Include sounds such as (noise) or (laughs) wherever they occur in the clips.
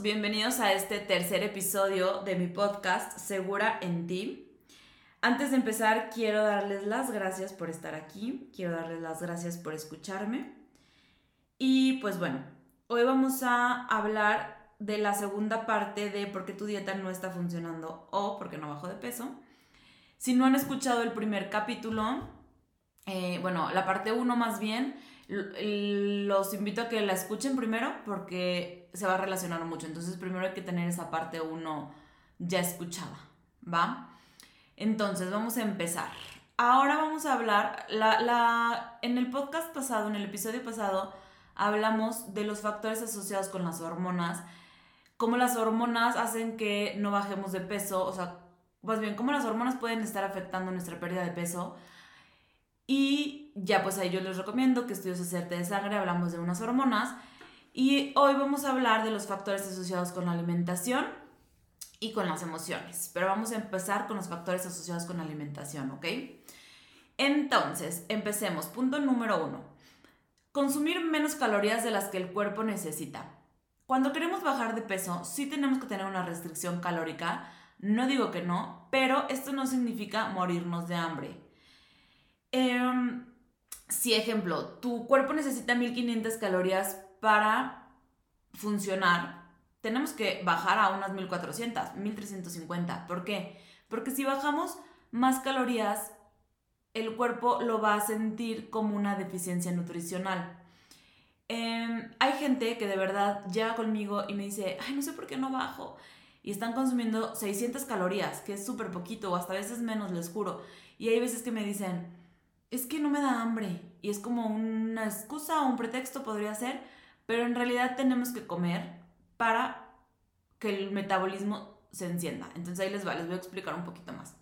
bienvenidos a este tercer episodio de mi podcast Segura en ti. Antes de empezar, quiero darles las gracias por estar aquí, quiero darles las gracias por escucharme. Y pues bueno, hoy vamos a hablar de la segunda parte de por qué tu dieta no está funcionando o por qué no bajo de peso. Si no han escuchado el primer capítulo, eh, bueno, la parte 1 más bien, los invito a que la escuchen primero porque se va a relacionar mucho. Entonces primero hay que tener esa parte 1 ya escuchada, ¿va? Entonces vamos a empezar. Ahora vamos a hablar, la, en el podcast pasado, en el episodio pasado, hablamos de los factores asociados con las hormonas, cómo las hormonas hacen que no bajemos de peso, o sea, más bien, cómo las hormonas pueden estar afectando nuestra pérdida de peso. Y ya pues ahí yo les recomiendo que estudios hacerte de sangre, hablamos de unas hormonas. Y hoy vamos a hablar de los factores asociados con la alimentación y con las emociones. Pero vamos a empezar con los factores asociados con la alimentación, ¿ok? Entonces, empecemos. Punto número uno. Consumir menos calorías de las que el cuerpo necesita. Cuando queremos bajar de peso, sí tenemos que tener una restricción calórica. No digo que no, pero esto no significa morirnos de hambre. Eh, si, ejemplo, tu cuerpo necesita 1500 calorías para funcionar, tenemos que bajar a unas 1400, 1350. ¿Por qué? Porque si bajamos más calorías, el cuerpo lo va a sentir como una deficiencia nutricional. Em, hay gente que de verdad llega conmigo y me dice, ay, no sé por qué no bajo. Y están consumiendo 600 calorías, que es súper poquito, o hasta veces menos, les juro. Y hay veces que me dicen, es que no me da hambre. Y es como una excusa o un pretexto podría ser, pero en realidad tenemos que comer para que el metabolismo se encienda. Entonces ahí les va, les voy a explicar un poquito más.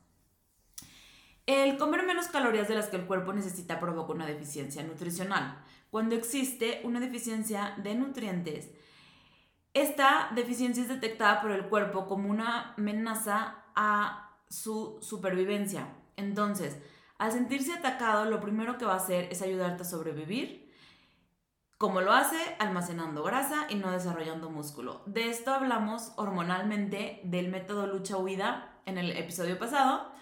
El comer menos calorías de las que el cuerpo necesita provoca una deficiencia nutricional. Cuando existe una deficiencia de nutrientes, esta deficiencia es detectada por el cuerpo como una amenaza a su supervivencia. Entonces, al sentirse atacado, lo primero que va a hacer es ayudarte a sobrevivir. Como lo hace almacenando grasa y no desarrollando músculo. De esto hablamos hormonalmente del método lucha-huida en el episodio pasado.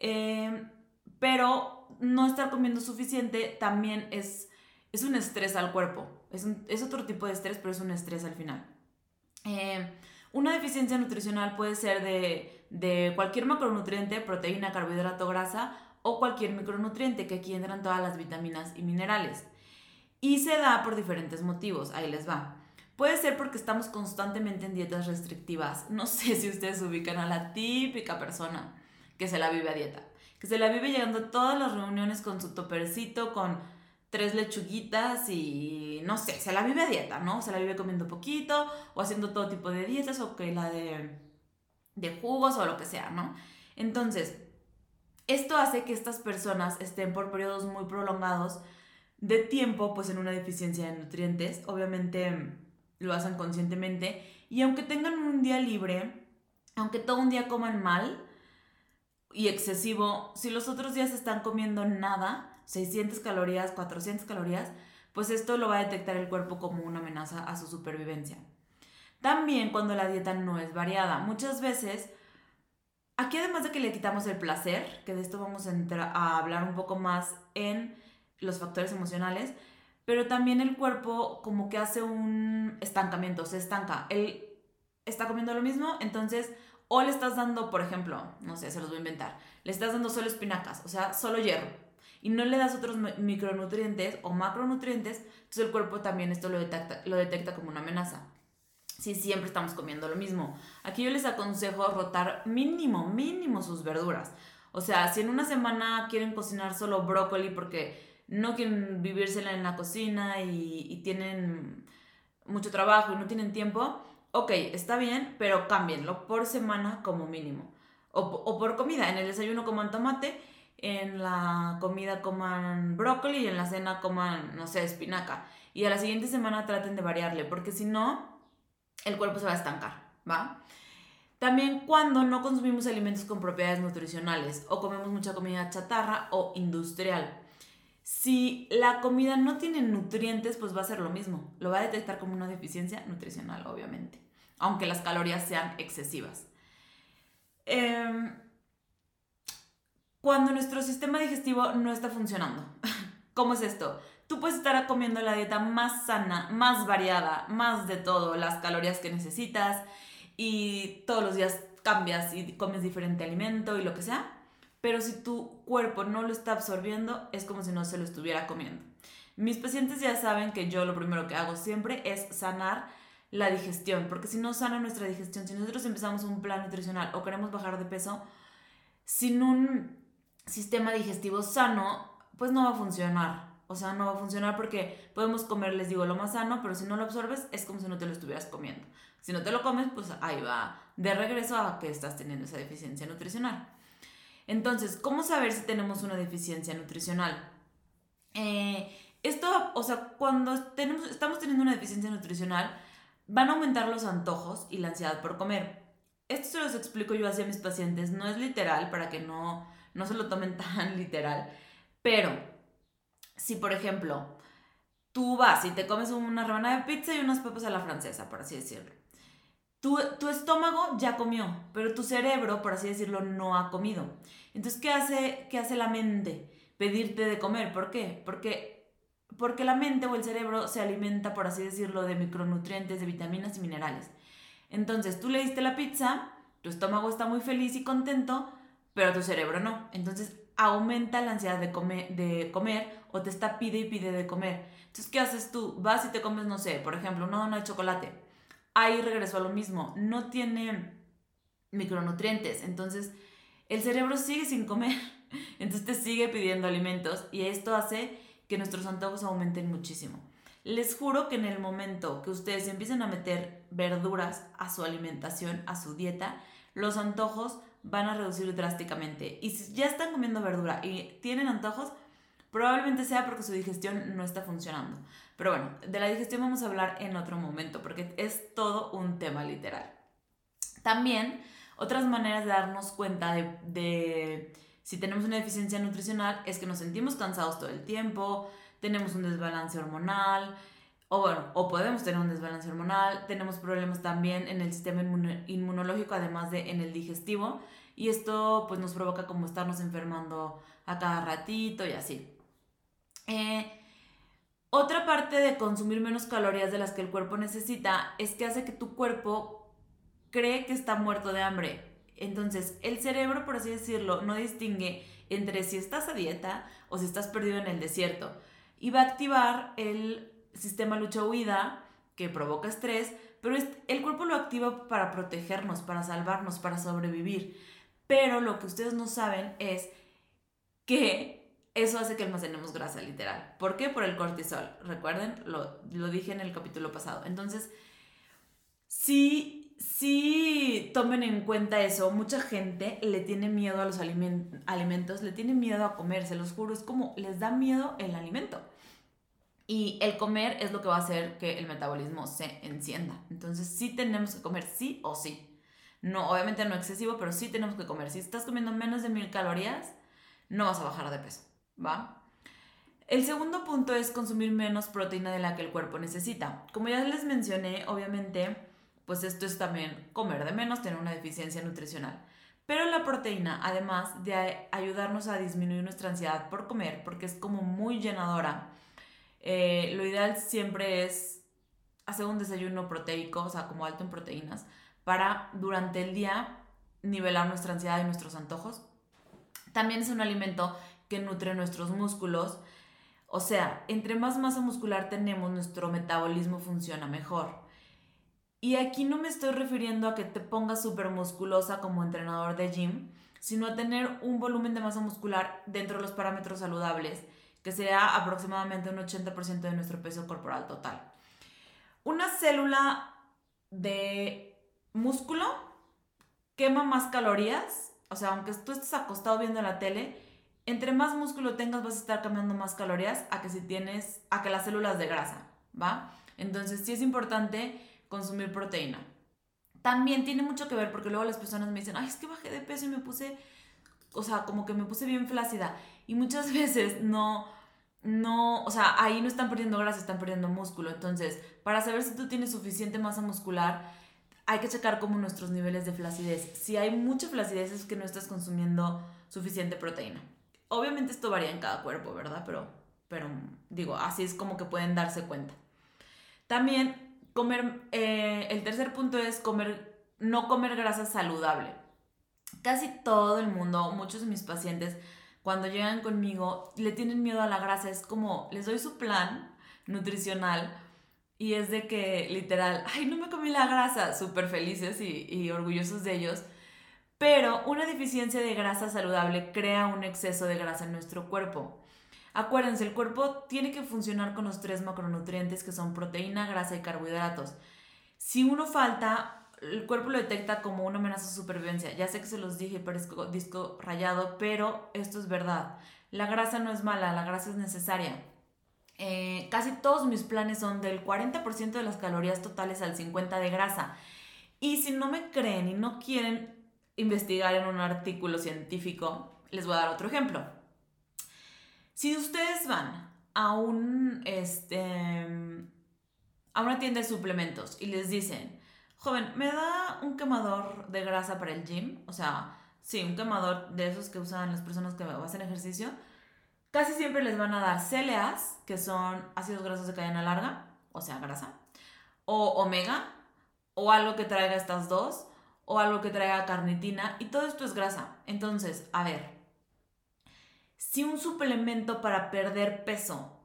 Em, pero no estar comiendo suficiente también es, es un estrés al cuerpo. Es, otro tipo de estrés, pero es un estrés al final. Em, una deficiencia nutricional puede ser de, de cualquier macronutriente, proteína, carbohidrato, grasa o cualquier micronutriente, que aquí entran todas las vitaminas y minerales. Y se da por diferentes motivos, ahí les va. Puede ser porque estamos constantemente en dietas restrictivas. No (laughs) sé si ustedes ubican a la típica persona que se la vive a dieta, que se la vive llegando a todas las reuniones con su topercito, con tres lechuguitas y no sé, se la vive a dieta, ¿no? Se la vive comiendo poquito o haciendo todo tipo de dietas o que la de, de jugos o lo que sea, ¿no? Entonces, esto hace que estas personas estén por periodos muy prolongados de tiempo, pues en una deficiencia de nutrientes. Obviamente mm, lo hacen conscientemente. Y aunque tengan un día libre, aunque todo un día coman mal y excesivo, si los otros días están comiendo nada, 600 calorías, 400 calorías, pues esto lo va a detectar el cuerpo como una amenaza a su supervivencia. También cuando la dieta no es variada. Muchas veces Aquí además de que le quitamos el placer, que de esto vamos a, a hablar un poco más en los factores emocionales, pero también el cuerpo como que hace un estancamiento, se estanca. Él está comiendo lo mismo, entonces o le estás dando, por ejemplo, no sé, se los voy a inventar, le estás dando solo espinacas, o sea, solo hierro, y no le das otros micronutrientes o macronutrientes, entonces el cuerpo también esto lo detecta, lo detecta como una amenaza si siempre estamos comiendo lo mismo. Aquí yo les aconsejo rotar mínimo, mínimo sus verduras. O sea, si en una semana quieren cocinar solo brócoli porque no quieren vivírsela en la cocina y, tienen mucho trabajo y no tienen tiempo, ok, está bien, pero cámbienlo por semana como mínimo. O, o, por comida, en el desayuno coman tomate, en la comida coman brócoli y en la cena coman, no sé, espinaca. Y a la siguiente semana traten de variarle, porque si no, el cuerpo se va a estancar, ¿va? También cuando no consumimos alimentos con propiedades nutricionales o comemos mucha comida chatarra o industrial. Si la comida no tiene nutrientes, pues va a ser lo mismo. Lo va a detectar como una deficiencia nutricional, obviamente. aunque las calorías sean excesivas. Em, cuando nuestro sistema digestivo no está funcionando, (laughs) ¿cómo es esto? Tú puedes estar comiendo la dieta más sana, más variada, más de todo, las calorías que necesitas y todos los días cambias y comes diferente alimento y lo que sea, pero si tu cuerpo no lo está absorbiendo, es como si no se lo estuviera comiendo. Mis pacientes ya saben que yo lo primero que hago siempre es sanar la digestión, porque si no sana nuestra digestión, si nosotros empezamos un plan nutricional o queremos bajar de peso, sin un sistema digestivo sano, pues no va a funcionar. O sea, no va a funcionar porque podemos comer, les digo, lo más sano, pero si no lo absorbes es como si no te lo estuvieras comiendo. Si no te lo comes, pues ahí va de regreso a que estás teniendo esa deficiencia nutricional. Entonces, ¿cómo saber si tenemos una deficiencia nutricional? Eh, esto, o sea, cuando estamos teniendo una deficiencia nutricional, van a aumentar los antojos y la ansiedad por comer. Esto se los explico yo así a mis pacientes, no es literal para que no, no se lo tomen (laughs) tan literal, pero si por ejemplo tú vas y te comes una rebanada de pizza y unas papas a la francesa, por así decirlo. Tu, tu, estómago ya comió, pero tu cerebro, por así decirlo, no ha comido. Entonces, ¿qué hace, qué hace la mente? Pedirte de comer. ¿Por qué? Porque, porque la mente o el cerebro se alimenta, por así decirlo, de micronutrientes, de vitaminas y minerales. Entonces, tú le diste la pizza, tu estómago está muy feliz y contento, pero tu cerebro no. Entonces, aumenta la ansiedad de comer, de comer o te está pide y pide de comer. Entonces, ¿qué haces tú? Vas y te comes, no sé, por ejemplo, una dona de chocolate. Ahí regreso a lo mismo. No tiene micronutrientes. Entonces, el cerebro sigue sin comer. (laughs) Entonces te sigue pidiendo alimentos y esto hace que nuestros antojos aumenten muchísimo. Les juro que en el momento que ustedes empiecen a meter verduras a su alimentación, a su dieta, los antojos van a reducir drásticamente. Y si ya están comiendo verdura y tienen antojos, probablemente sea porque su digestión no está funcionando. Pero bueno, de la digestión vamos a hablar en otro momento porque es todo un tema literal. También otras maneras de darnos cuenta de, si tenemos una deficiencia nutricional es que nos sentimos cansados todo el tiempo, tenemos un desbalance hormonal, o bueno, o podemos tener un desbalance hormonal, tenemos problemas también en el sistema inmunológico, además de en el digestivo, y esto pues nos provoca como estarnos enfermando a cada ratito y así. Eh, otra parte de consumir menos calorías de las que el cuerpo necesita es que hace que tu cuerpo cree que está muerto de hambre. Entonces, el cerebro, por así decirlo, no distingue entre si estás a dieta o si estás perdido en el desierto. Y va a activar el sistema lucha-huida que provoca estrés, pero el cuerpo lo activa para protegernos, para salvarnos, para sobrevivir. Pero lo que ustedes no saben es que eso hace que almacenemos grasa literal. ¿Por qué? Por el cortisol. Recuerden, lo, lo dije en el capítulo pasado. Entonces, sí, sí tomen en cuenta eso. Mucha gente le tiene miedo a los alimentos, le tiene miedo a comer, se los juro. Es como les da miedo el alimento. Y el comer es lo que va a hacer que el metabolismo se encienda. Entonces sí tenemos que comer sí o sí. No, obviamente no excesivo, pero sí tenemos que comer. Si estás comiendo menos de mil calorías, no vas a bajar de peso, ¿va? El segundo punto es consumir menos proteína de la que el cuerpo necesita. Como ya les mencioné, obviamente, pues esto es también comer de menos, tener una deficiencia nutricional. Pero la proteína, además de ayudarnos a disminuir nuestra ansiedad por comer, porque es como muy llenadora, eh, lo ideal siempre es hacer un desayuno proteico, o sea, como alto en proteínas, para durante el día nivelar nuestra ansiedad y nuestros antojos. También es un alimento que nutre nuestros músculos. O sea, entre más masa muscular tenemos, nuestro metabolismo funciona mejor. Y aquí no me estoy refiriendo a que te pongas súper musculosa como entrenador de gym, sino a tener un volumen de masa muscular dentro de los parámetros saludables que sea aproximadamente un 80% de nuestro peso corporal total. Una célula de músculo quema más calorías, o sea, aunque tú estés acostado viendo la tele, entre más músculo tengas vas a estar quemando más calorías a que si tienes, a que las células de grasa, ¿va? Entonces sí es importante consumir proteína. También tiene mucho que ver porque luego las personas me dicen, ay, es que bajé de peso y me puse, o sea, como que me puse bien flácida. Y muchas (laughs) veces no, no, o sea, ahí no están perdiendo grasa, están perdiendo músculo. Entonces, para saber si tú tienes suficiente masa muscular, hay que checar como nuestros niveles de flacidez. Si hay mucha flacidez es que no estás consumiendo suficiente proteína. Obviamente esto varía en cada cuerpo, ¿verdad? Pero, pero digo, así es como que pueden darse cuenta. También comer, eh, el tercer punto es comer, no comer grasa saludable. Casi todo el mundo, muchos de mis pacientes, cuando llegan conmigo, le tienen miedo a la grasa. Es como, les doy su plan nutricional y es de que literal, ay, no me comí la grasa, súper felices y, y orgullosos de ellos. Pero una deficiencia de grasa saludable crea un exceso de grasa en nuestro cuerpo. Acuérdense, el cuerpo tiene que funcionar con los tres macronutrientes que son proteína, grasa y carbohidratos. Si uno falta, el cuerpo lo detecta como una amenaza de supervivencia. Ya sé que se los dije, parezco disco rayado, pero esto es verdad. La grasa no es mala, la grasa es necesaria. Eh, casi todos mis planes son del 40% de las calorías totales al 50% de grasa. Y si no me creen y no quieren investigar en un artículo científico, les voy a dar otro ejemplo. Si ustedes van a un este a una tienda de suplementos y les dicen, "Joven, ¿me da un quemador de grasa para el gym?" O sea, sí, un quemador de esos que usan las personas que hacen ejercicio Casi siempre les van a dar CLAs, que son ácidos grasos de cadena larga, o sea, grasa, o omega, o algo que traiga estas dos, o algo que traiga carnitina, y todo esto es grasa. Entonces, a ver, si un suplemento para perder peso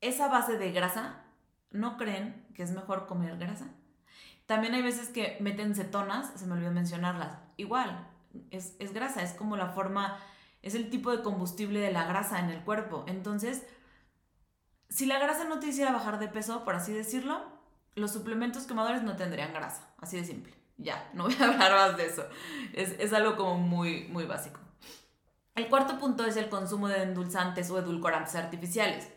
es a base de grasa, ¿no creen que es mejor comer grasa? También hay veces que meten cetonas, se me olvidó mencionarlas. Igual, es, es grasa, es como la forma es el tipo de combustible de la grasa en el cuerpo. Entonces, si la grasa no te hiciera bajar de peso, por así decirlo, los suplementos quemadores no tendrían grasa, así de simple. Ya, no voy a (laughs) hablar más de eso. Es, algo como muy, muy básico. El cuarto punto es el consumo de endulzantes o edulcorantes artificiales.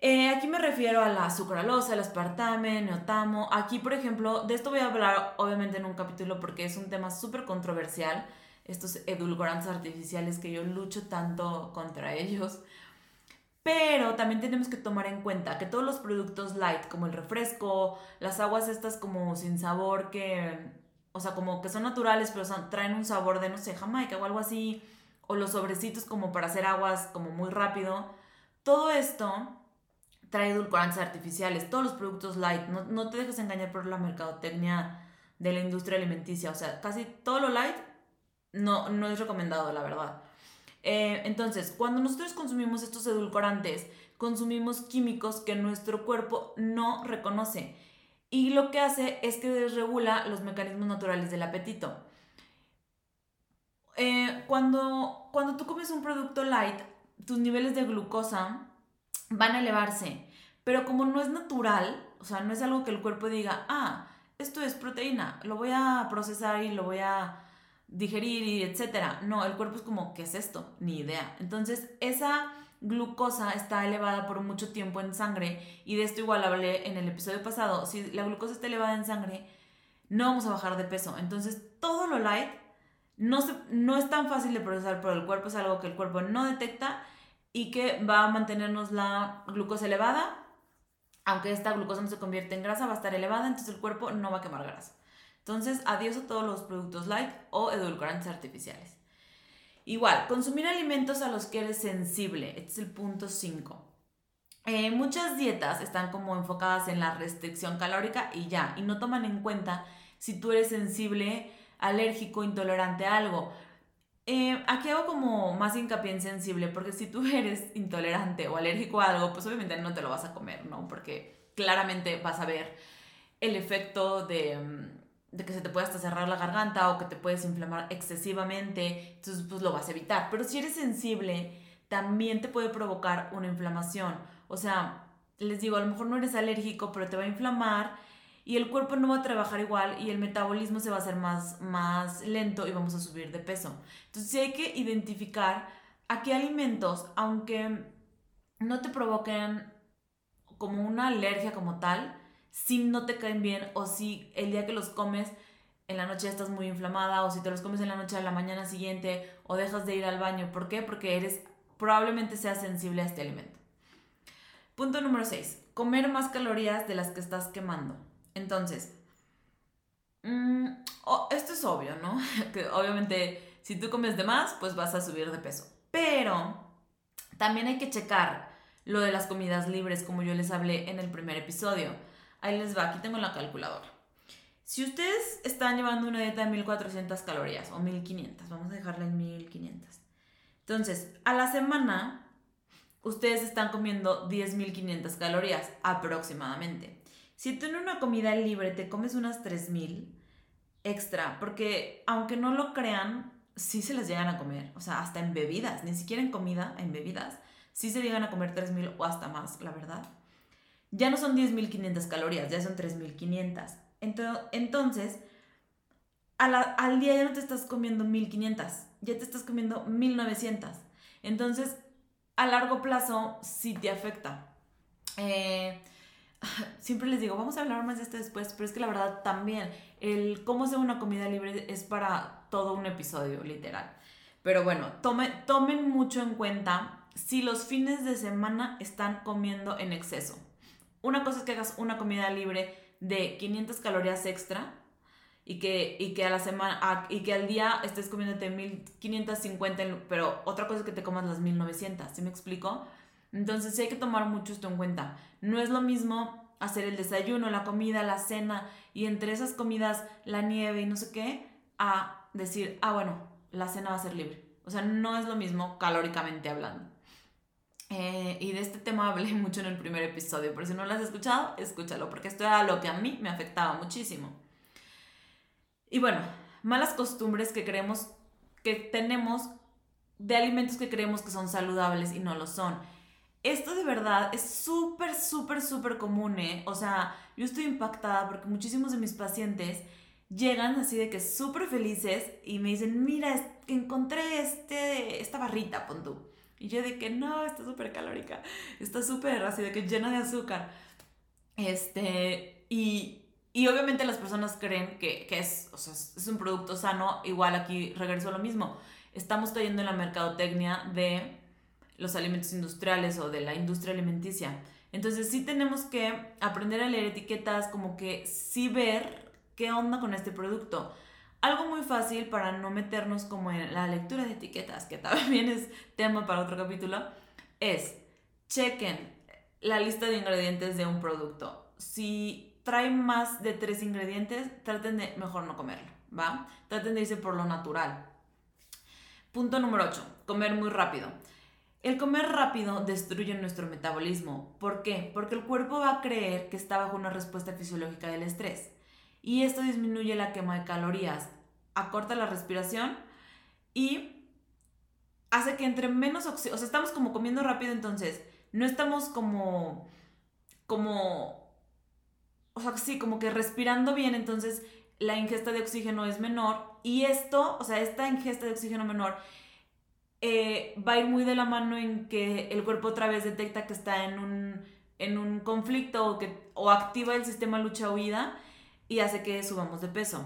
Eh, aquí me refiero a la sucralosa, el aspartame, neotamo. Aquí, por ejemplo, de esto voy a hablar obviamente en un capítulo porque es un tema súper controversial estos edulcorantes artificiales que yo lucho tanto contra ellos. Pero también tenemos que tomar en cuenta que todos los productos light, como el refresco, las aguas estas como sin sabor, que, o sea, como que son naturales, pero traen un sabor de, no sé, jamaica o algo así, o los sobrecitos como para hacer aguas como muy rápido, todo esto trae edulcorantes artificiales, todos los productos light, no, no te dejes engañar por la mercadotecnia de la industria alimenticia, o sea, casi todo lo light no, no es recomendado, la verdad. Eh, entonces, cuando nosotros consumimos estos edulcorantes, consumimos químicos que nuestro cuerpo no reconoce. Y lo que hace es que desregula los mecanismos naturales del apetito. Eh, cuando, cuando tú comes un producto light, tus niveles de glucosa van a elevarse. Pero como no es natural, o sea, no es algo que el cuerpo diga, ah, esto es proteína, lo voy a procesar y lo voy a digerir y etcétera. No, el cuerpo es como, ¿qué es esto? Ni idea. Entonces, esa glucosa está elevada por mucho tiempo en sangre y de esto igual hablé en el episodio pasado. Si la glucosa está elevada en sangre, no vamos a bajar de peso. Entonces, todo lo light no, no es tan fácil de procesar por el cuerpo, es algo que el cuerpo no detecta y que va a mantenernos la glucosa elevada. Aunque esta glucosa no se convierte en grasa, va a estar elevada, entonces el cuerpo no va a quemar grasa. Entonces, adiós a todos los productos light o edulcorantes artificiales. Igual, consumir alimentos a los que eres sensible. Este es el punto 5. Eh, muchas dietas están como enfocadas en la restricción calórica y ya, y no toman en cuenta si tú eres sensible, alérgico, intolerante a algo. Eh, aquí hago como más hincapié en sensible, porque si tú (laughs) eres intolerante o alérgico a algo, pues obviamente no te lo vas a comer, ¿no? Porque claramente vas a ver el efecto de mm, de que se te puede hasta cerrar la garganta o que te puedes inflamar excesivamente, entonces pues lo vas a evitar. Pero si eres sensible, también te puede provocar una inflamación. O sea, les digo, a lo mejor no eres alérgico, pero te va a inflamar y el cuerpo no va a trabajar igual y el metabolismo se va a hacer más, más lento y vamos a subir de peso. Entonces sí hay que identificar a qué alimentos, aunque no te provoquen como una alergia como tal, si no te caen bien o si el día que los comes en la noche ya estás muy inflamada o si te los comes en la noche a la mañana siguiente o dejas de ir al baño. ¿Por qué? Porque eres probablemente seas sensible a este alimento. Punto número 6. Comer más calorías de las que estás quemando. Entonces, mm, esto es obvio, ¿no? (laughs) que obviamente si tú comes de más, pues vas a subir de peso. Pero también hay que checar lo de las comidas libres, como yo les hablé en el primer episodio. Ahí les va, aquí tengo la calculadora. Si ustedes están llevando una dieta de 1400 calorías o 1500, vamos a dejarla en 1500. Entonces, a la semana, ustedes están comiendo 10.500 calorías aproximadamente. Si tú en una comida libre te comes unas 3000 extra, porque aunque no lo crean, sí se les llegan a comer, o sea, hasta en bebidas, ni siquiera en comida, en bebidas, sí se llegan a comer 3000 o hasta más, la verdad. Ya no son 10.500 calorías, ya son 3.500. Entonces, al día ya no te estás comiendo 1500, ya te estás comiendo 1900. Entonces, a largo plazo sí te afecta. Eh, (laughs) siempre les digo, vamos a hablar más de esto después, pero es que la verdad también, el cómo hacer una comida libre es para todo un episodio, literal. Pero bueno, tomen mucho en cuenta si los fines de semana están comiendo en exceso. Una cosa es que hagas una comida libre de 500 calorías extra y que, y que a la semana y que al día estés comiéndote 1550, pero otra cosa es que te comas las 1900, ¿sí me explico? Entonces sí hay que tomar mucho esto en cuenta. No es lo mismo hacer el desayuno, la comida, la cena y entre esas comidas la nieve y no sé qué, a decir, ah, bueno, la cena va a ser libre. O sea, no es lo mismo calóricamente hablando. Eh, y de este tema hablé (laughs) mucho en el primer episodio, pero si no lo has escuchado, escúchalo, porque esto era lo que a mí me afectaba muchísimo. Y bueno, malas costumbres que creemos que tenemos de alimentos que creemos que son saludables y no lo son. Esto de verdad es súper, súper, súper común, ¿eh? O sea, yo estoy impactada porque muchísimos de mis pacientes llegan así de que súper felices y me dicen, mira, encontré este, esta barrita, pon tú. Y yo de que no, está súper calórica, está súper así de que llena de azúcar. Este, y, y obviamente las personas creen que, que es, o sea, es un producto sano, igual aquí regreso a lo mismo. Estamos cayendo en la mercadotecnia de los alimentos industriales o de la industria alimenticia. Entonces sí tenemos que aprender a leer etiquetas, como que sí ver qué onda con este producto. Algo muy fácil para no meternos como en la lectura de etiquetas, que también es tema para otro capítulo, es chequen la lista de ingredientes de un producto. Si trae más de tres ingredientes, traten de mejor no comerlo, ¿va? Traten de irse por lo natural. Punto número 8, comer muy rápido. El comer rápido destruye nuestro metabolismo. ¿Por qué? Porque el cuerpo va a creer que está bajo una respuesta fisiológica del estrés y esto disminuye la quema de calorías, acorta la respiración y hace que entre menos oxígeno, o sea, estamos como comiendo rápido entonces, no estamos como, como, o sea, sí, como que respirando bien, entonces la ingesta de oxígeno es menor y esto, o sea, esta ingesta de oxígeno menor eh, va a ir muy de la mano en que el cuerpo otra vez detecta que está en un, en un conflicto o, que, o activa el sistema lucha-huida y hace que subamos de peso.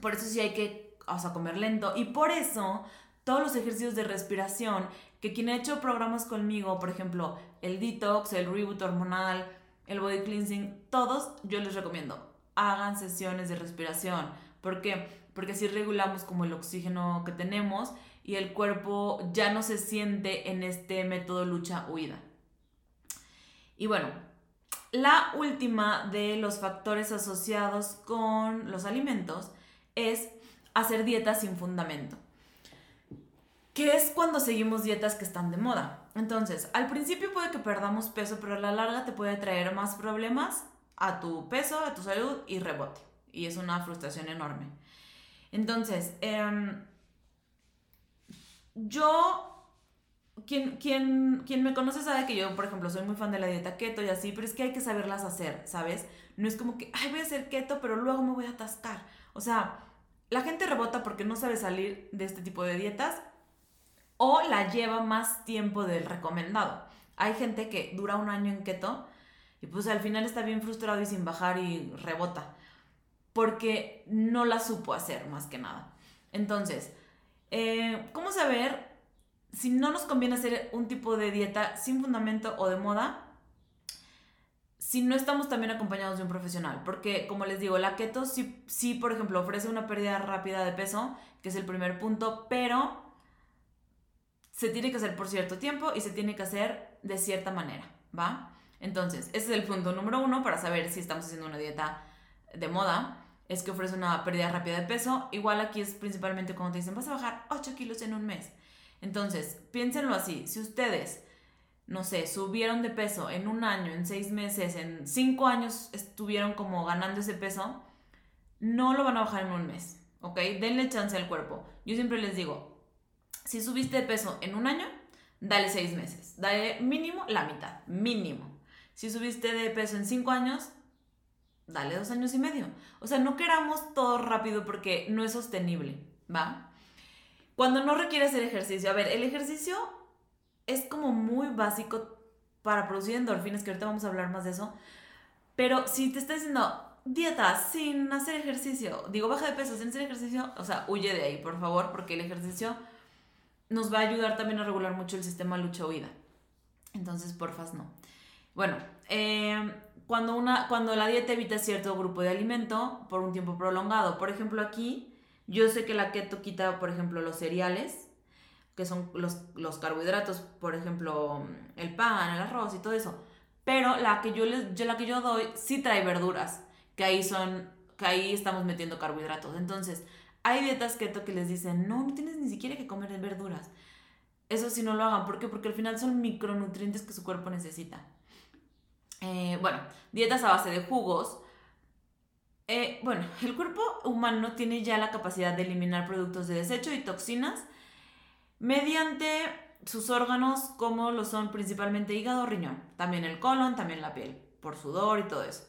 Por eso sí hay que, o sea, comer lento. Y por eso todos los ejercicios de respiración, que quien ha hecho programas conmigo, por ejemplo, el detox, el reboot hormonal, el body cleansing, todos yo les recomiendo, hagan sesiones de respiración. ¿Por qué? Porque así regulamos como el oxígeno que tenemos y el cuerpo ya no se siente en este método lucha-huida. Y bueno, la última de los factores asociados con los alimentos es hacer dietas sin fundamento. Que es cuando seguimos dietas que están de moda. Entonces, al principio puede que perdamos peso, pero a la larga te puede traer más problemas a tu peso, a tu salud y rebote. Y es una frustración enorme. Entonces, em, yo quien, quien, quien me conoce sabe que yo, por ejemplo, soy muy fan de la dieta keto y así, pero es que hay que saberlas hacer, ¿sabes? No es como que, ay, voy a hacer keto, pero luego me voy a atascar. O sea, la gente rebota porque no sabe salir de este tipo de dietas o la lleva más tiempo del recomendado. Hay gente que dura un año en keto y pues al final está bien frustrado y sin bajar y rebota porque no la supo hacer más que nada. Entonces, eh, ¿cómo saber si no nos conviene hacer un tipo de dieta sin fundamento o de moda, si no estamos también acompañados de un profesional. Porque, como les digo, la keto sí, sí, por ejemplo, ofrece una pérdida rápida de peso, que es el primer punto, pero se tiene que hacer por cierto tiempo y se tiene que hacer de cierta manera, ¿va? Entonces, ese es el punto número uno para saber si estamos haciendo una dieta de moda. Es que ofrece una pérdida rápida de peso. Igual aquí es principalmente cuando te dicen, vas a bajar 8 kilos en un mes. Entonces, piénsenlo así. Si ustedes no sé, subieron de peso en un año, en seis meses, en cinco años estuvieron como ganando ese peso, no lo van a bajar en un mes, ¿ok? Denle chance al cuerpo. Yo siempre les digo, si subiste de peso en un año, dale seis meses, dale mínimo la mitad, mínimo. Si subiste de peso en cinco años, dale dos años y medio. O sea, no queramos todo rápido porque no es sostenible, ¿va? Cuando no requiere hacer ejercicio, a ver, el ejercicio es como muy básico para producir endorfinas, que ahorita vamos a hablar más de eso. Pero si te está diciendo dieta sin hacer ejercicio, digo baja de peso sin hacer ejercicio, o sea, huye de ahí, por favor, porque el ejercicio nos va a ayudar también a regular mucho el sistema lucha-huida. Entonces, porfas, no. Bueno, eh, cuando, una, cuando la dieta evita cierto grupo de alimento por un tiempo prolongado, por ejemplo, aquí, yo sé que la keto quita, por ejemplo, los cereales, que son los, carbohidratos, por ejemplo, el pan, el arroz y todo eso. Pero la que yo, les, yo, la que yo doy sí trae verduras, que ahí son, que ahí estamos metiendo carbohidratos. Entonces, hay dietas keto que les dicen, no, no tienes ni siquiera que comer verduras. Eso sí no lo hagan. ¿Por qué? Porque al final son micronutrientes que su cuerpo necesita. Eh, bueno, dietas a base de jugos. Eh, bueno, el cuerpo humano tiene ya la capacidad de eliminar productos de desecho y toxinas mediante sus órganos como lo son principalmente hígado, riñón, también el colon, también la piel, por sudor y todo eso.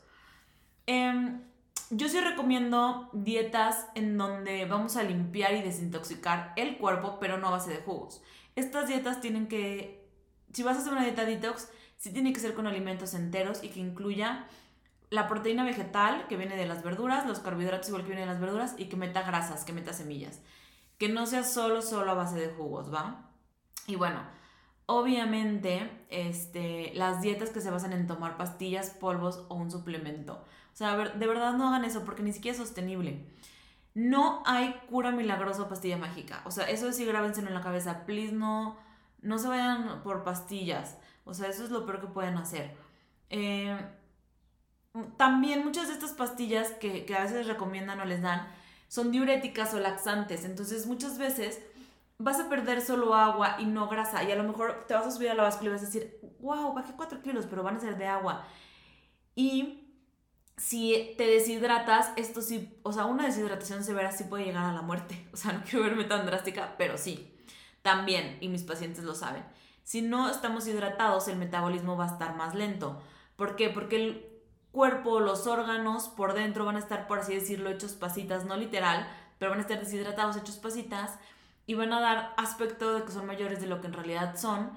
Em, yo sí recomiendo dietas en donde vamos a limpiar y desintoxicar el cuerpo, pero no a base de jugos. Estas dietas tienen que, si vas a hacer una dieta detox, sí tiene que ser con alimentos enteros y que incluya la proteína vegetal que viene de las verduras, los carbohidratos igual que vienen de las verduras y que meta grasas, que meta semillas que no sea solo, solo a base de jugos, ¿va? Y bueno, obviamente, este, las dietas que se basan en tomar pastillas, polvos o un suplemento. O sea, de verdad no hagan eso porque ni siquiera es sostenible. No hay cura milagrosa o pastilla mágica. O sea, eso sí grábenselo en la cabeza. Please, no, no se vayan por pastillas. O sea, eso es lo peor que pueden hacer. Eh, también muchas de estas pastillas que, que a veces recomiendan o les dan son diuréticas o laxantes. Entonces muchas veces vas a perder solo agua y no grasa. Y a lo mejor te vas a subir a la báscula y vas a decir, wow, bajé 4 kilos, pero van a ser de agua. Y si te deshidratas, esto sí, o sea, una deshidratación severa sí puede llegar a la muerte. (laughs) O sea, no quiero verme tan drástica, pero sí. También, y mis pacientes lo saben. Si no estamos hidratados, el metabolismo va a estar más lento. ¿Por qué? Porque el cuerpo, los órganos por dentro van a estar, por así decirlo, hechos pasitas, no literal, pero van a estar deshidratados, hechos pasitas, y van a dar aspecto de que son mayores de lo que en realidad son.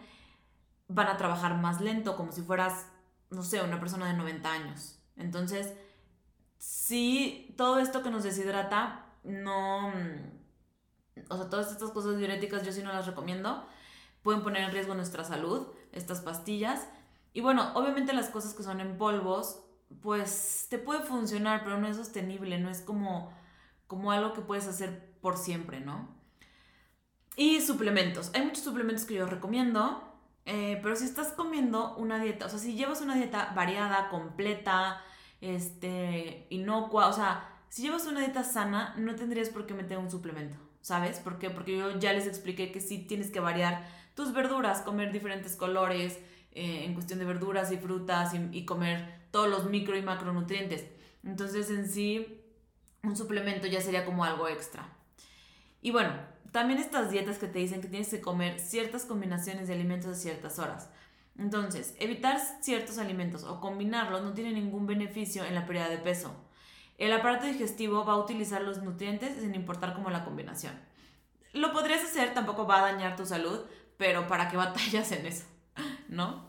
Van a trabajar más lento, como si fueras, no sé, una persona de 90 años. Entonces, si todo esto que nos deshidrata, no... O sea, todas estas cosas diuréticas yo sí no las recomiendo. Pueden poner en riesgo nuestra salud, estas pastillas. Y bueno, obviamente las cosas que son en polvos pues te puede funcionar, pero no es sostenible, no es como, como algo que puedes hacer por siempre, ¿no? Y suplementos. Hay muchos suplementos que yo recomiendo, eh, pero si estás comiendo una dieta, o sea, si llevas una dieta variada, completa, este, inocua, o sea, si llevas una dieta sana, no tendrías por qué meter un suplemento, ¿sabes? ¿Por qué? Porque yo ya les expliqué que sí tienes que variar tus verduras, comer diferentes colores, eh, en cuestión de verduras y frutas y, comer todos los micro y macronutrientes. Entonces en sí un suplemento ya sería como algo extra. Y bueno, también estas dietas que te dicen que tienes que comer ciertas combinaciones de alimentos a ciertas horas. Entonces, evitar ciertos alimentos o combinarlos no tiene ningún beneficio en la pérdida de peso. El aparato digestivo va a utilizar los nutrientes sin importar cómo la combinación. Lo podrías hacer, tampoco va a dañar tu salud, pero ¿para qué batallas en eso? (laughs) ¿no?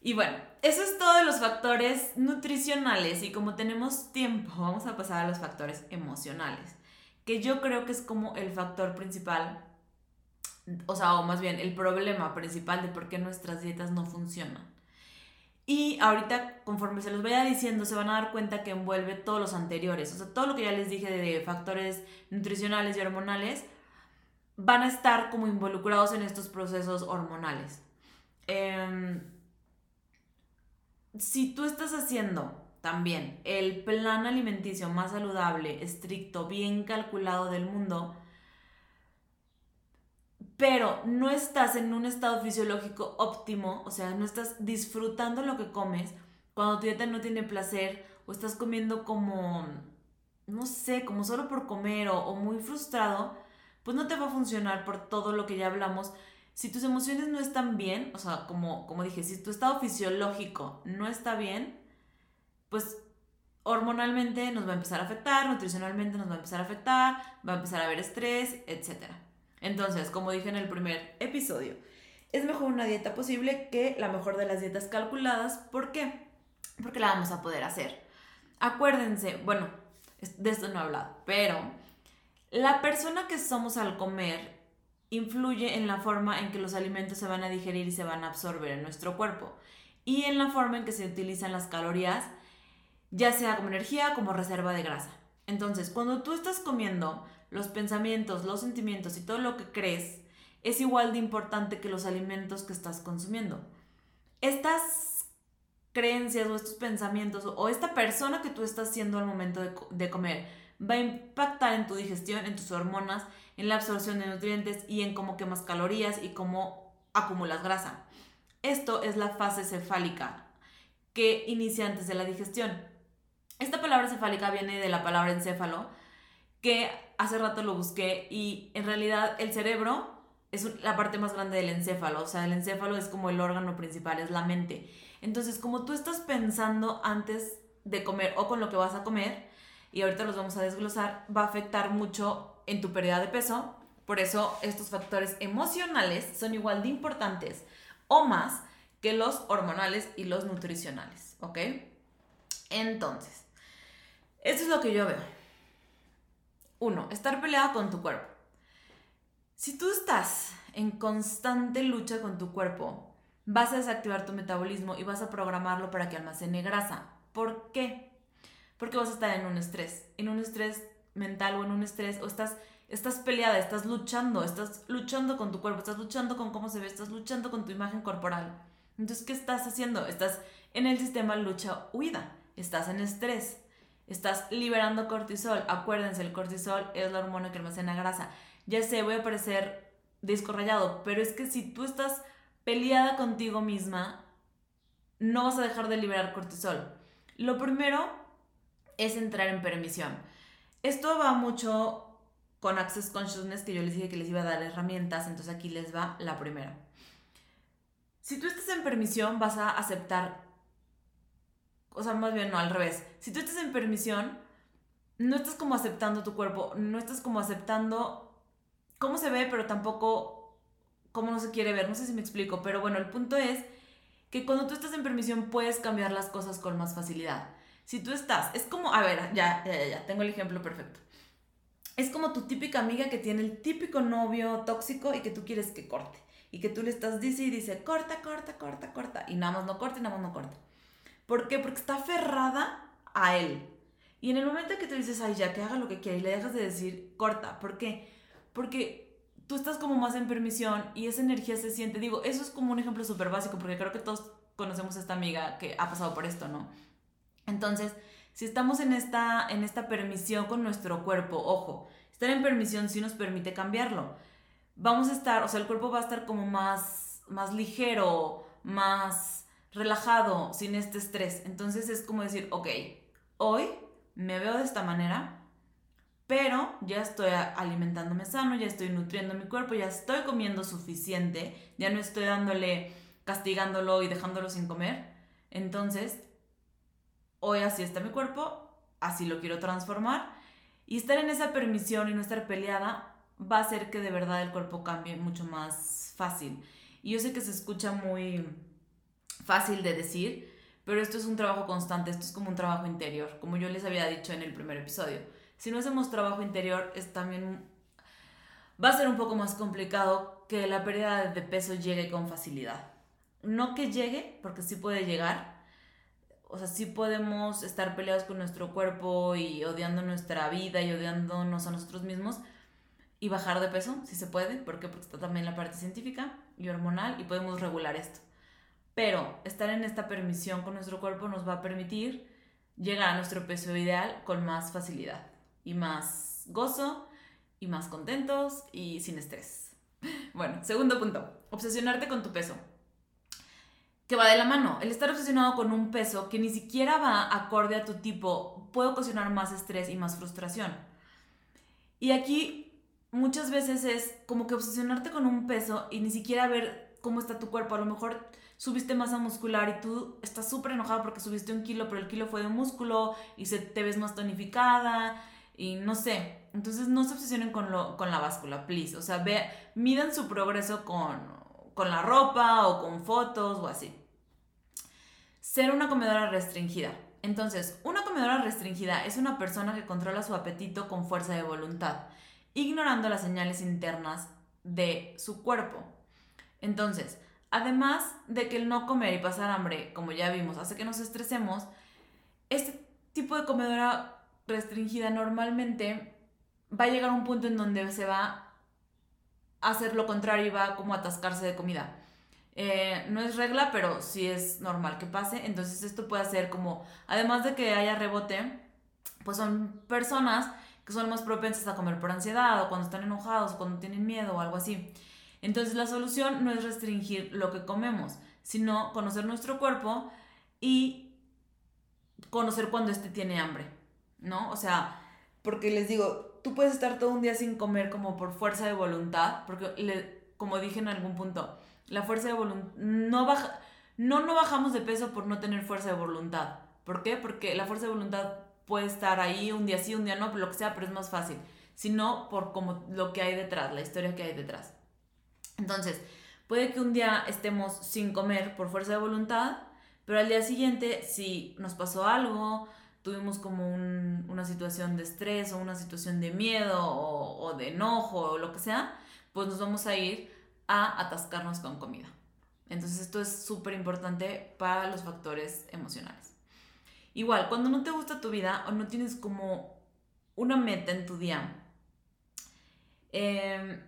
Y bueno, eso es todo de los factores nutricionales y como tenemos tiempo, vamos a pasar a los factores emocionales, que yo creo que es como el factor principal, o sea, o más bien el problema principal de por qué nuestras dietas no funcionan. Y ahorita, conforme se los vaya diciendo, se van a dar cuenta que envuelve todos los anteriores. O sea, todo lo que ya les dije de factores nutricionales y hormonales van a estar como involucrados en estos procesos hormonales. Em, si tú estás haciendo también el plan alimenticio más saludable, estricto, bien calculado del mundo, pero no estás en un estado fisiológico óptimo, o sea, no estás disfrutando lo que comes, cuando tu dieta no tiene placer o estás comiendo como, no sé, como solo por comer o, muy frustrado, pues no te va a funcionar por todo lo que ya hablamos. Si tus emociones no están bien, o sea, como, como dije, si tu estado fisiológico no está bien, pues hormonalmente nos va a empezar a afectar, nutricionalmente nos va a empezar a afectar, va a empezar a haber estrés, etcétera. Entonces, como dije en el primer episodio, es mejor una dieta posible que la mejor de las dietas calculadas. ¿Por qué? Porque la vamos a poder hacer. Acuérdense, bueno, de esto no he hablado, pero la persona que somos al comer influye en la forma en que los alimentos se van a digerir y se van a absorber en nuestro cuerpo y en la forma en que se utilizan las calorías, ya sea como energía como reserva de grasa. Entonces, cuando tú estás comiendo los pensamientos, los sentimientos y todo lo que crees es igual de importante que los alimentos que estás consumiendo. Estas creencias o estos pensamientos o esta persona que tú estás siendo al momento de, comer va a impactar en tu digestión, en tus hormonas, en la absorción de nutrientes y en cómo quemas calorías y cómo acumulas grasa. Esto es la fase cefálica que inicia antes de la digestión. Esta palabra cefálica viene de la palabra encéfalo, que hace rato lo busqué y en realidad el cerebro es la parte más grande del encéfalo, o sea, el encéfalo es como el órgano principal, es la mente. Entonces, como tú estás pensando antes de comer o con lo que vas a comer, y ahorita los vamos a desglosar, va a afectar mucho en tu pérdida de peso. Por eso estos factores emocionales son igual de importantes o más que los hormonales y los nutricionales, ¿ok? Entonces, esto es lo que yo veo. Uno, estar peleada con tu cuerpo. Si tú estás en constante lucha con tu cuerpo, vas a desactivar tu metabolismo y vas a programarlo para que almacene grasa. ¿Por qué? Porque vas a estar en un estrés, en un estrés mental o en un estrés, o estás, estás peleada, estás luchando, estás luchando con tu cuerpo, estás luchando con cómo se ve, estás luchando con tu imagen corporal. Entonces, ¿qué estás haciendo? Estás en el sistema lucha-huida, estás en estrés estás liberando cortisol. Acuérdense, el cortisol es la hormona que almacena grasa. Ya sé, voy a parecer disco rayado, pero es que si tú estás peleada contigo misma, no vas a dejar de liberar cortisol. Lo primero es entrar en permisión. Esto va mucho con Access Consciousness, que yo les dije que les iba a dar herramientas, entonces aquí les va la primera. Si tú estás en permisión, vas a aceptar o sea, más bien no, al revés. Si tú estás en permisión, no estás como aceptando tu cuerpo, no estás como aceptando cómo se ve, pero tampoco cómo no se quiere ver. No sé si me explico, pero bueno, el punto es que cuando tú estás en permisión puedes cambiar las cosas con más facilidad. Si tú estás, es como, a ver, ya, ya, ya, tengo el ejemplo perfecto. Es como tu típica amiga que tiene el típico novio tóxico y que tú quieres que corte. Y que tú le estás dice y dice, corta, corta, corta, corta. Y nada más no corta y nada más no corta. ¿Por qué? Porque está aferrada a él. Y en el momento que tú dices, ay, ya que haga lo que quiera y le dejas de decir, corta. ¿Por qué? Porque tú estás como más en permisión y esa energía se siente. Digo, eso es como un ejemplo súper básico porque creo que todos conocemos a esta amiga que ha pasado por esto, ¿no? Entonces, si estamos en esta, en esta permisión con nuestro cuerpo, ojo, estar en permisión sí nos permite cambiarlo. Vamos a estar, o sea, el cuerpo va a estar como más, más ligero, más relajado, sin este estrés. Entonces es como decir, ok, hoy me veo de esta manera, pero ya estoy alimentándome sano, ya estoy nutriendo mi cuerpo, ya estoy comiendo suficiente, ya no estoy dándole, castigándolo y dejándolo sin comer. Entonces, hoy así está mi cuerpo, así lo quiero transformar. Y estar en esa permisión y no estar peleada va a hacer que de verdad el cuerpo cambie mucho más fácil. Y yo sé que se escucha muy fácil de decir, pero esto es un trabajo constante, esto es como un trabajo interior, como yo les había dicho en el primer episodio. Si no hacemos trabajo interior, es también va a ser un poco más complicado que la pérdida de peso llegue con facilidad. No que llegue, porque sí puede llegar, o sea, sí podemos estar peleados con nuestro cuerpo y odiando nuestra vida y odiándonos a nosotros mismos y bajar de peso, si se puede. Porque está también la parte científica y hormonal y podemos regular esto. Pero estar en esta permisión con nuestro cuerpo nos va a permitir llegar a nuestro peso ideal con más facilidad y más gozo y más contentos y sin estrés. (laughs) Bueno, segundo punto, obsesionarte con tu peso que va de la mano. El estar obsesionado con un peso que ni siquiera va acorde a tu tipo puede ocasionar más estrés y más frustración. Y aquí muchas veces es como que obsesionarte con un peso y ni siquiera ver cómo está tu cuerpo. A lo mejor subiste masa muscular y tú estás súper enojado porque subiste un kilo, pero el kilo fue de músculo y se, te ves más tonificada y no sé. Entonces no se obsesionen con, lo, con la báscula, please. O sea, ve, midan su progreso con, con la ropa o con fotos o así ser una comedora restringida. Entonces, una comedora restringida es una persona que controla su apetito con fuerza de voluntad, ignorando las señales internas de su cuerpo. Entonces, además de que el no comer y pasar hambre, como ya vimos, hace que nos estresemos, este tipo de comedora restringida normalmente va a llegar a un punto en donde se va a hacer lo contrario y va como a atascarse de comida. Eh, no es regla, pero sí es normal que pase. Entonces esto puede ser como, además de que haya rebote, pues son personas que son más propensas a comer por ansiedad o cuando están enojados o cuando tienen miedo o algo así. Entonces la solución no es restringir lo que comemos, sino conocer nuestro cuerpo y conocer cuando éste tiene hambre, ¿no? O sea, porque les digo, tú puedes estar todo un día sin comer como por fuerza de voluntad, porque le, como dije en algún punto, la fuerza de voluntad, no, baja, no, no bajamos de peso por no tener fuerza de voluntad. ¿Por qué? Porque la fuerza de voluntad puede estar ahí un día sí, un día no, lo que sea, pero es más fácil. Sino por como lo que hay detrás, la historia que hay detrás. Entonces, puede que un día estemos sin comer por fuerza de voluntad, pero al día siguiente, si nos pasó algo, tuvimos como una situación de estrés o una situación de miedo o, o de enojo o lo que sea, pues nos vamos a ir a atascarnos con comida. Entonces esto es súper importante para los factores emocionales. Igual, cuando no te gusta tu vida o no tienes como una meta en tu día, em,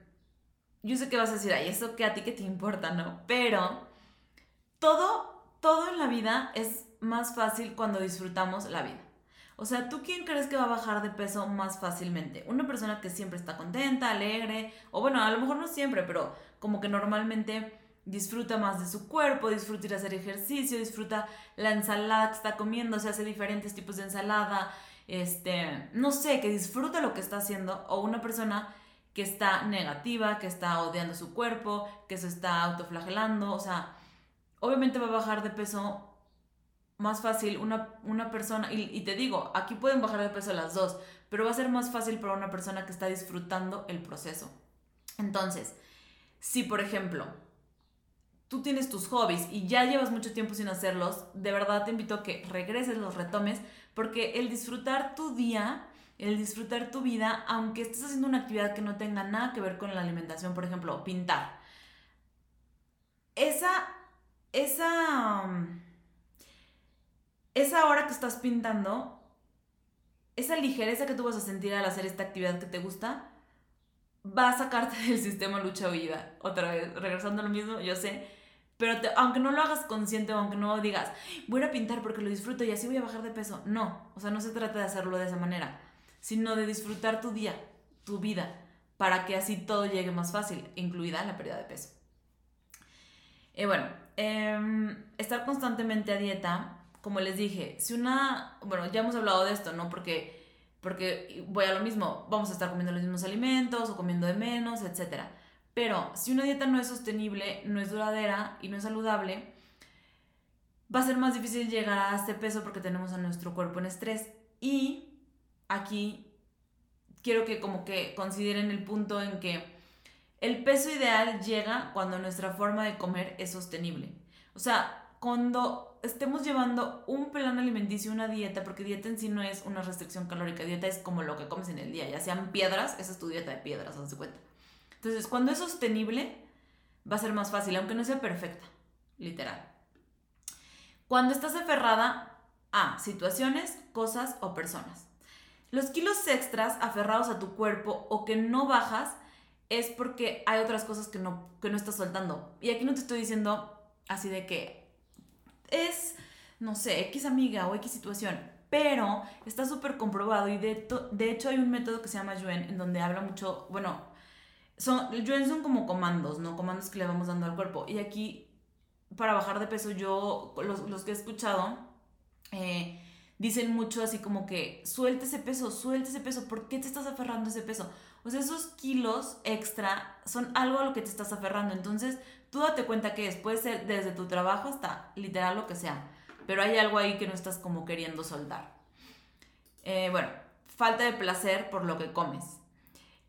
yo sé que vas a decir, ay, eso que a ti que te importa, ¿no? Pero todo, todo en la vida es más fácil cuando disfrutamos la vida. O sea, ¿tú quién crees que va a bajar de peso más fácilmente? Una persona que siempre está contenta, alegre, o bueno, a lo mejor no siempre, pero como que normalmente disfruta más de su cuerpo, disfruta ir a hacer ejercicio, disfruta la ensalada que está comiendo, se hace diferentes tipos de ensalada, este, no sé, que disfruta lo que está haciendo, o una persona que está negativa, que está odiando su cuerpo, que se está autoflagelando, o sea, obviamente va a bajar de peso más fácil una, una persona, y, te digo, aquí pueden bajar de peso las dos, pero va a ser más fácil para una persona que está disfrutando el proceso. Entonces, si por ejemplo tú tienes tus hobbies y ya llevas mucho tiempo sin hacerlos, de verdad te invito a que regreses, los retomes, porque el disfrutar tu día, el disfrutar tu vida, aunque estés haciendo una actividad que no tenga nada que ver con la alimentación, por ejemplo, pintar, esa, esa, esa hora que estás pintando, esa ligereza que tú vas a sentir al hacer esta actividad que te gusta, va a sacarte del sistema lucha vida. Otra vez, regresando a lo mismo, yo sé. Pero aunque no lo hagas consciente aunque no digas, voy a pintar porque lo disfruto y así voy a bajar de peso. No, o sea, no se trata de hacerlo de esa manera, sino de disfrutar tu día, tu vida, para que así todo llegue más fácil, incluida la pérdida de peso. Y bueno, em, estar constantemente a dieta, como les dije, si una, bueno, ya hemos hablado de esto, ¿no? Porque porque voy a lo mismo, vamos a estar comiendo los mismos alimentos o comiendo de menos, etc. Pero si una dieta no es sostenible, no es duradera y no es saludable, va a ser más difícil llegar a este peso porque tenemos a nuestro cuerpo en estrés. Y aquí quiero que como que consideren el punto en que el peso ideal llega cuando nuestra forma de comer es sostenible. O sea, cuando estemos llevando un plan alimenticio, una dieta, porque dieta en sí no es una restricción calórica, dieta es como lo que comes en el día, ya sean piedras, esa es tu dieta de piedras, haz de cuenta. Entonces, cuando es sostenible, va a ser más fácil, aunque no sea perfecta, literal. Cuando estás aferrada, a situaciones, cosas o personas. Los kilos extras aferrados a tu cuerpo o que no bajas es porque hay otras cosas que no, que no estás soltando. Y aquí no te estoy diciendo así de que es, no sé, X amiga o X situación, pero está súper comprobado y de, de, hecho hay un método que se llama Yuen en donde habla mucho, bueno, son, Yuen son como comandos, ¿no? Comandos que le vamos dando al cuerpo. Y aquí, para bajar de peso, yo, los, que he escuchado, eh, dicen mucho así como que suelte ese peso, suelte ese peso, ¿por qué te estás aferrando ese peso? O sea, esos kilos extra son algo a lo que te estás aferrando. Entonces, tú date cuenta que es, puede ser desde tu trabajo hasta literal lo que sea, pero hay algo ahí que no estás como queriendo soltar. Eh, bueno, falta de placer por lo que comes.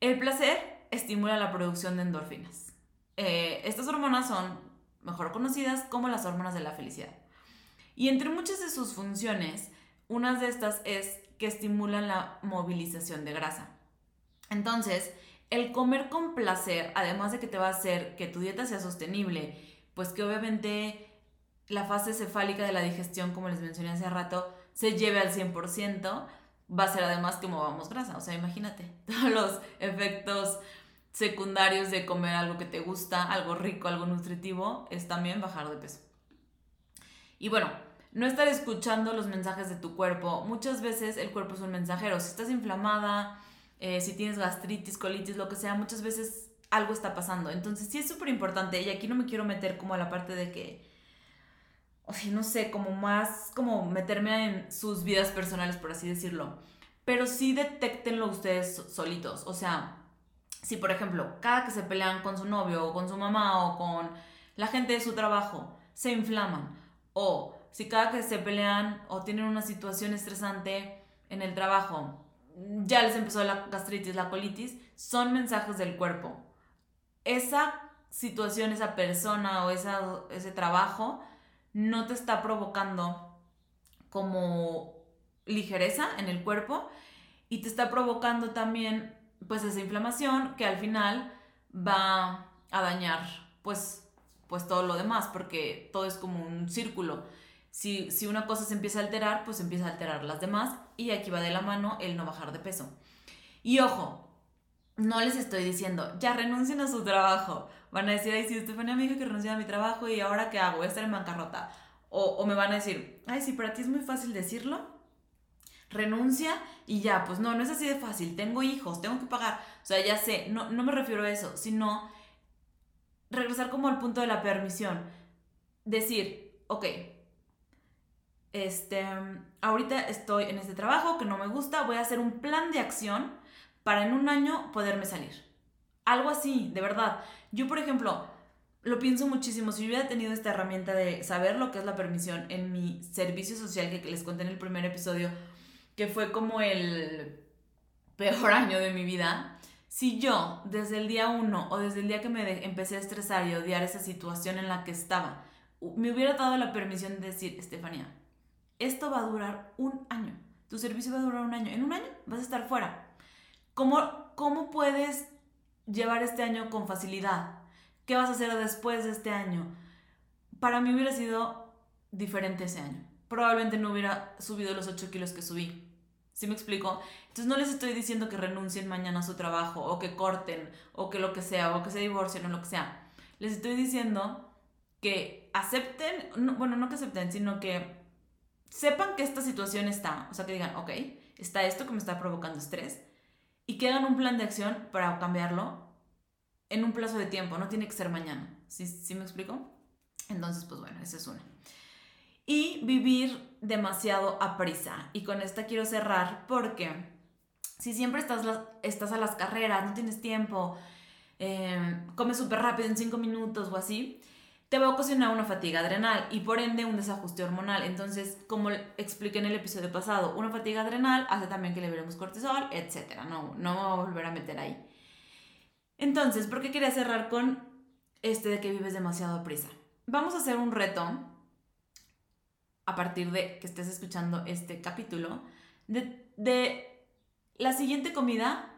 El placer estimula la producción de endorfinas. Eh, estas hormonas son mejor conocidas como las hormonas de la felicidad. Y entre muchas de sus funciones, una de estas es que estimulan la movilización de grasa. Entonces, el comer con placer, además de que te va a hacer que tu dieta sea sostenible, pues que obviamente la fase cefálica de la digestión, como les mencioné hace rato, se lleve al 100%, va a ser además que movamos grasa. O sea, imagínate (laughs) todos los efectos secundarios de comer algo que te gusta, algo rico, algo nutritivo, es también bajar de peso. Y bueno, no estar escuchando los mensajes de tu cuerpo. Muchas veces el cuerpo es un mensajero. Si estás inflamada, eh, si tienes gastritis, colitis, lo que sea, muchas veces algo está pasando. Entonces sí es súper importante. Y aquí no me quiero meter como a la parte de que, o sea, no sé, como más, como meterme en sus vidas personales, por así decirlo. Pero sí detectenlo ustedes solitos. O sea, si por ejemplo, cada que se pelean con su novio o con su mamá o con la gente de su trabajo, se inflaman. O si cada que se pelean o tienen una situación estresante en el trabajo, ya les empezó la gastritis, la colitis, son mensajes del cuerpo. Esa situación, esa persona o esa, ese trabajo no te está provocando como ligereza en el cuerpo y te está provocando también pues esa inflamación que al final va a dañar pues pues todo lo demás porque todo es como un círculo si, una cosa se empieza a alterar, pues empieza a alterar las demás y aquí va de la mano el no bajar de peso. Y ojo, no les estoy diciendo, ya renuncien a su trabajo. Van a decir, ay, sí, Estefania me dijo que renuncié a mi trabajo y ahora qué hago, voy a estar en bancarrota. O, o me van a decir, ay, sí, para ti es muy fácil decirlo. Renuncia y ya, pues no, no es así de fácil. Tengo hijos, tengo que pagar. O sea, ya sé, no, no me refiero a eso, sino regresar como al punto de la permisión. Decir, ok, este, ahorita estoy en este trabajo que no me gusta, voy a hacer un plan de acción para en un año poderme salir. Algo así, de verdad. Yo, por ejemplo, lo pienso muchísimo. Si yo hubiera tenido esta herramienta de saber lo que es la permisión en mi servicio social que les conté en el primer episodio, que fue como el peor (laughs) año de mi vida, si yo desde el día uno o desde el día que me empecé a estresar y odiar esa situación en la que estaba, me hubiera dado la permisión de decir, Estefanía, esto va a durar un año. Tu servicio va a durar un año. En un año vas a estar fuera. ¿Cómo, cómo puedes llevar este año con facilidad? ¿Qué vas a hacer después de este año? Para mí hubiera sido diferente ese año. Probablemente no hubiera subido los 8 kilos que subí. ¿Sí me explico? Entonces no les estoy diciendo que renuncien mañana a su trabajo o que corten o que lo que sea o que se divorcien o lo que sea. Les estoy diciendo que acepten, bueno, no que acepten, sino que sepan que esta situación está, o sea, que digan, ok, está esto que me está provocando estrés y que hagan un plan de acción para cambiarlo en un plazo de tiempo, no tiene que ser mañana. ¿Sí, ¿Sí me explico? Entonces, pues bueno, esa es una. Y vivir demasiado a prisa. Y con esta quiero cerrar porque si siempre estás, estás a las carreras, no tienes tiempo, eh, comes súper rápido en cinco minutos o así, te va a ocasionar una fatiga adrenal y por ende un desajuste hormonal. Entonces, como expliqué en el episodio pasado, una fatiga adrenal hace también que liberemos cortisol, etc. No, no me voy a volver a meter ahí. Entonces, ¿por qué quería cerrar con este de que vives demasiado prisa? Vamos a hacer un reto a partir de que estés escuchando este capítulo de, de la siguiente comida,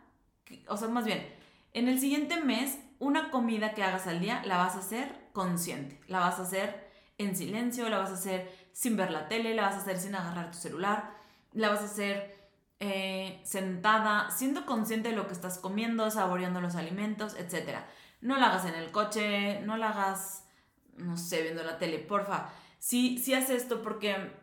o sea, más bien, en el siguiente mes, una comida que hagas al día la vas a hacer consciente, la vas a hacer en silencio, la vas a hacer sin ver la tele, la vas a hacer sin agarrar tu celular, la vas a hacer eh, sentada, siendo consciente de lo que estás comiendo, saboreando los alimentos, etc. No la hagas en el coche, no la hagas, no sé, viendo la tele, porfa. Si, si haces esto porque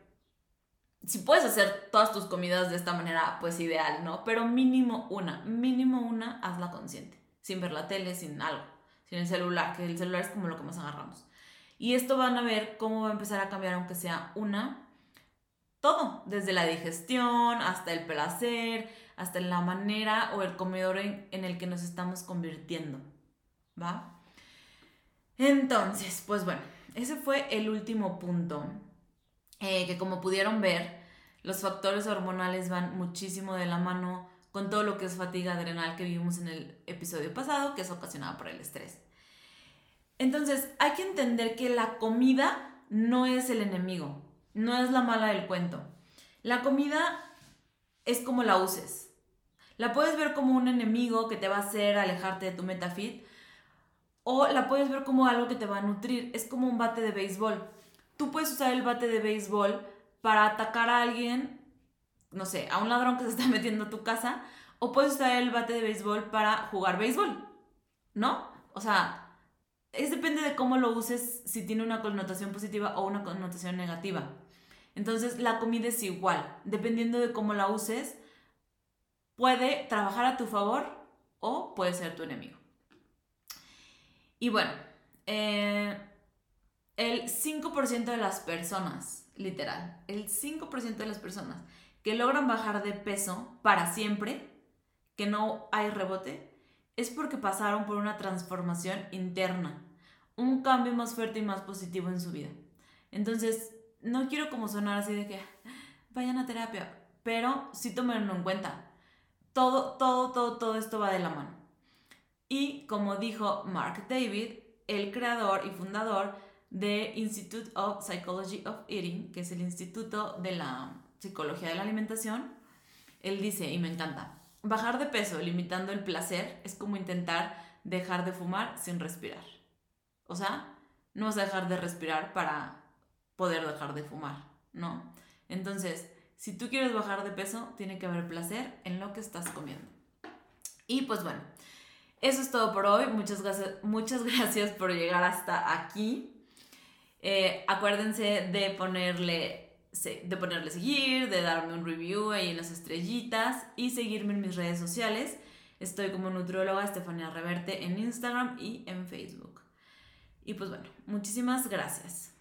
si puedes hacer todas tus comidas de esta manera, pues ideal, ¿no? Pero mínimo una, mínimo una, hazla consciente, sin ver la tele, sin algo, sin el celular, que el celular es como lo que más agarramos. Y esto van a ver cómo va a empezar a cambiar, aunque sea una, todo, desde la digestión hasta el placer, hasta la manera o el comedor en, el que nos estamos convirtiendo, ¿va? Entonces, pues bueno, ese fue el último punto, eh, que como pudieron ver, los factores hormonales van muchísimo de la mano con todo lo que es fatiga adrenal que vimos en el episodio pasado, que es ocasionada por el estrés. Entonces, hay que entender que la comida no es el enemigo, no es la mala del cuento. La comida es como la uses. La puedes ver como un enemigo que te va a hacer alejarte de tu metafit o la puedes ver como algo que te va a nutrir. Es como un bate de béisbol. Tú puedes usar el bate de béisbol para atacar a alguien, no sé, a un ladrón que se está (laughs) metiendo a tu casa, o puedes usar el bate de béisbol para jugar béisbol, ¿no? O sea, es depende de cómo lo uses, si tiene una connotación positiva o una connotación negativa. Entonces, la comida es igual, dependiendo de cómo la uses, puede trabajar a tu favor o puede ser tu enemigo. Y bueno, eh, el 5% de las personas, literal, el 5% de las personas que logran bajar de peso para siempre, que no hay rebote, es porque pasaron por una transformación interna, un cambio más fuerte y más positivo en su vida. Entonces, no quiero como sonar así de que vayan a terapia, pero sí tomenlo en cuenta. Todo, todo, todo, todo esto va de la mano. Y como dijo Mark David, el creador y fundador de Institute of Psychology of Eating, que es el Instituto de la Psicología de la Alimentación, él dice, y me encanta, Bajar de peso limitando el placer es como intentar dejar de fumar sin respirar. O sea, no vas a dejar de respirar para poder dejar de fumar, ¿no? Entonces, si tú quieres bajar de peso, tiene que haber placer en lo que estás comiendo. Y pues bueno, eso es todo por hoy. Muchas gracias, muchas (laughs) gracias por llegar hasta aquí. Eh, acuérdense de ponerle de ponerle seguir, de darme un review ahí en las estrellitas y seguirme en mis redes sociales. Estoy como nutrióloga Estefania Reverte en Instagram y en Facebook. Y pues bueno, muchísimas gracias.